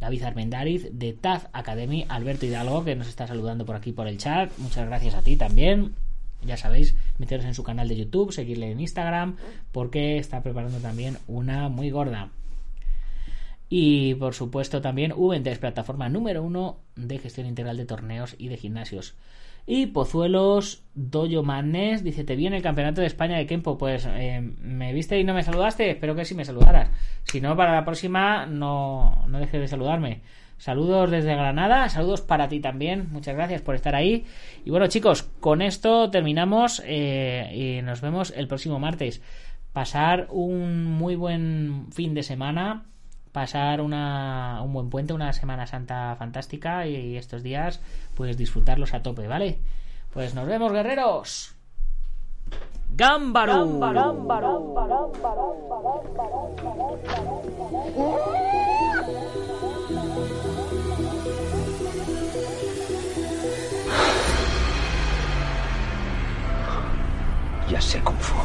David Armendariz de Taz Academy, Alberto Hidalgo, que nos está saludando por aquí por el chat. Muchas gracias a ti también. Ya sabéis, meteros en su canal de YouTube, seguirle en Instagram, porque está preparando también una muy gorda. Y por supuesto también V3, plataforma número uno de gestión integral de torneos y de gimnasios. Y Pozuelos Doyo Madness dice: Te viene el campeonato de España de Kempo. Pues eh, me viste y no me saludaste. Espero que sí me saludaras. Si no, para la próxima, no, no dejes de saludarme. Saludos desde Granada, saludos para ti también. Muchas gracias por estar ahí. Y bueno, chicos, con esto terminamos eh, y nos vemos el próximo martes. Pasar un muy buen fin de semana pasar una, un buen puente, una Semana Santa fantástica y estos días pues disfrutarlos a tope, ¿vale? Pues nos vemos, guerreros. ¡Gámbaro! Ya sé cómo fue.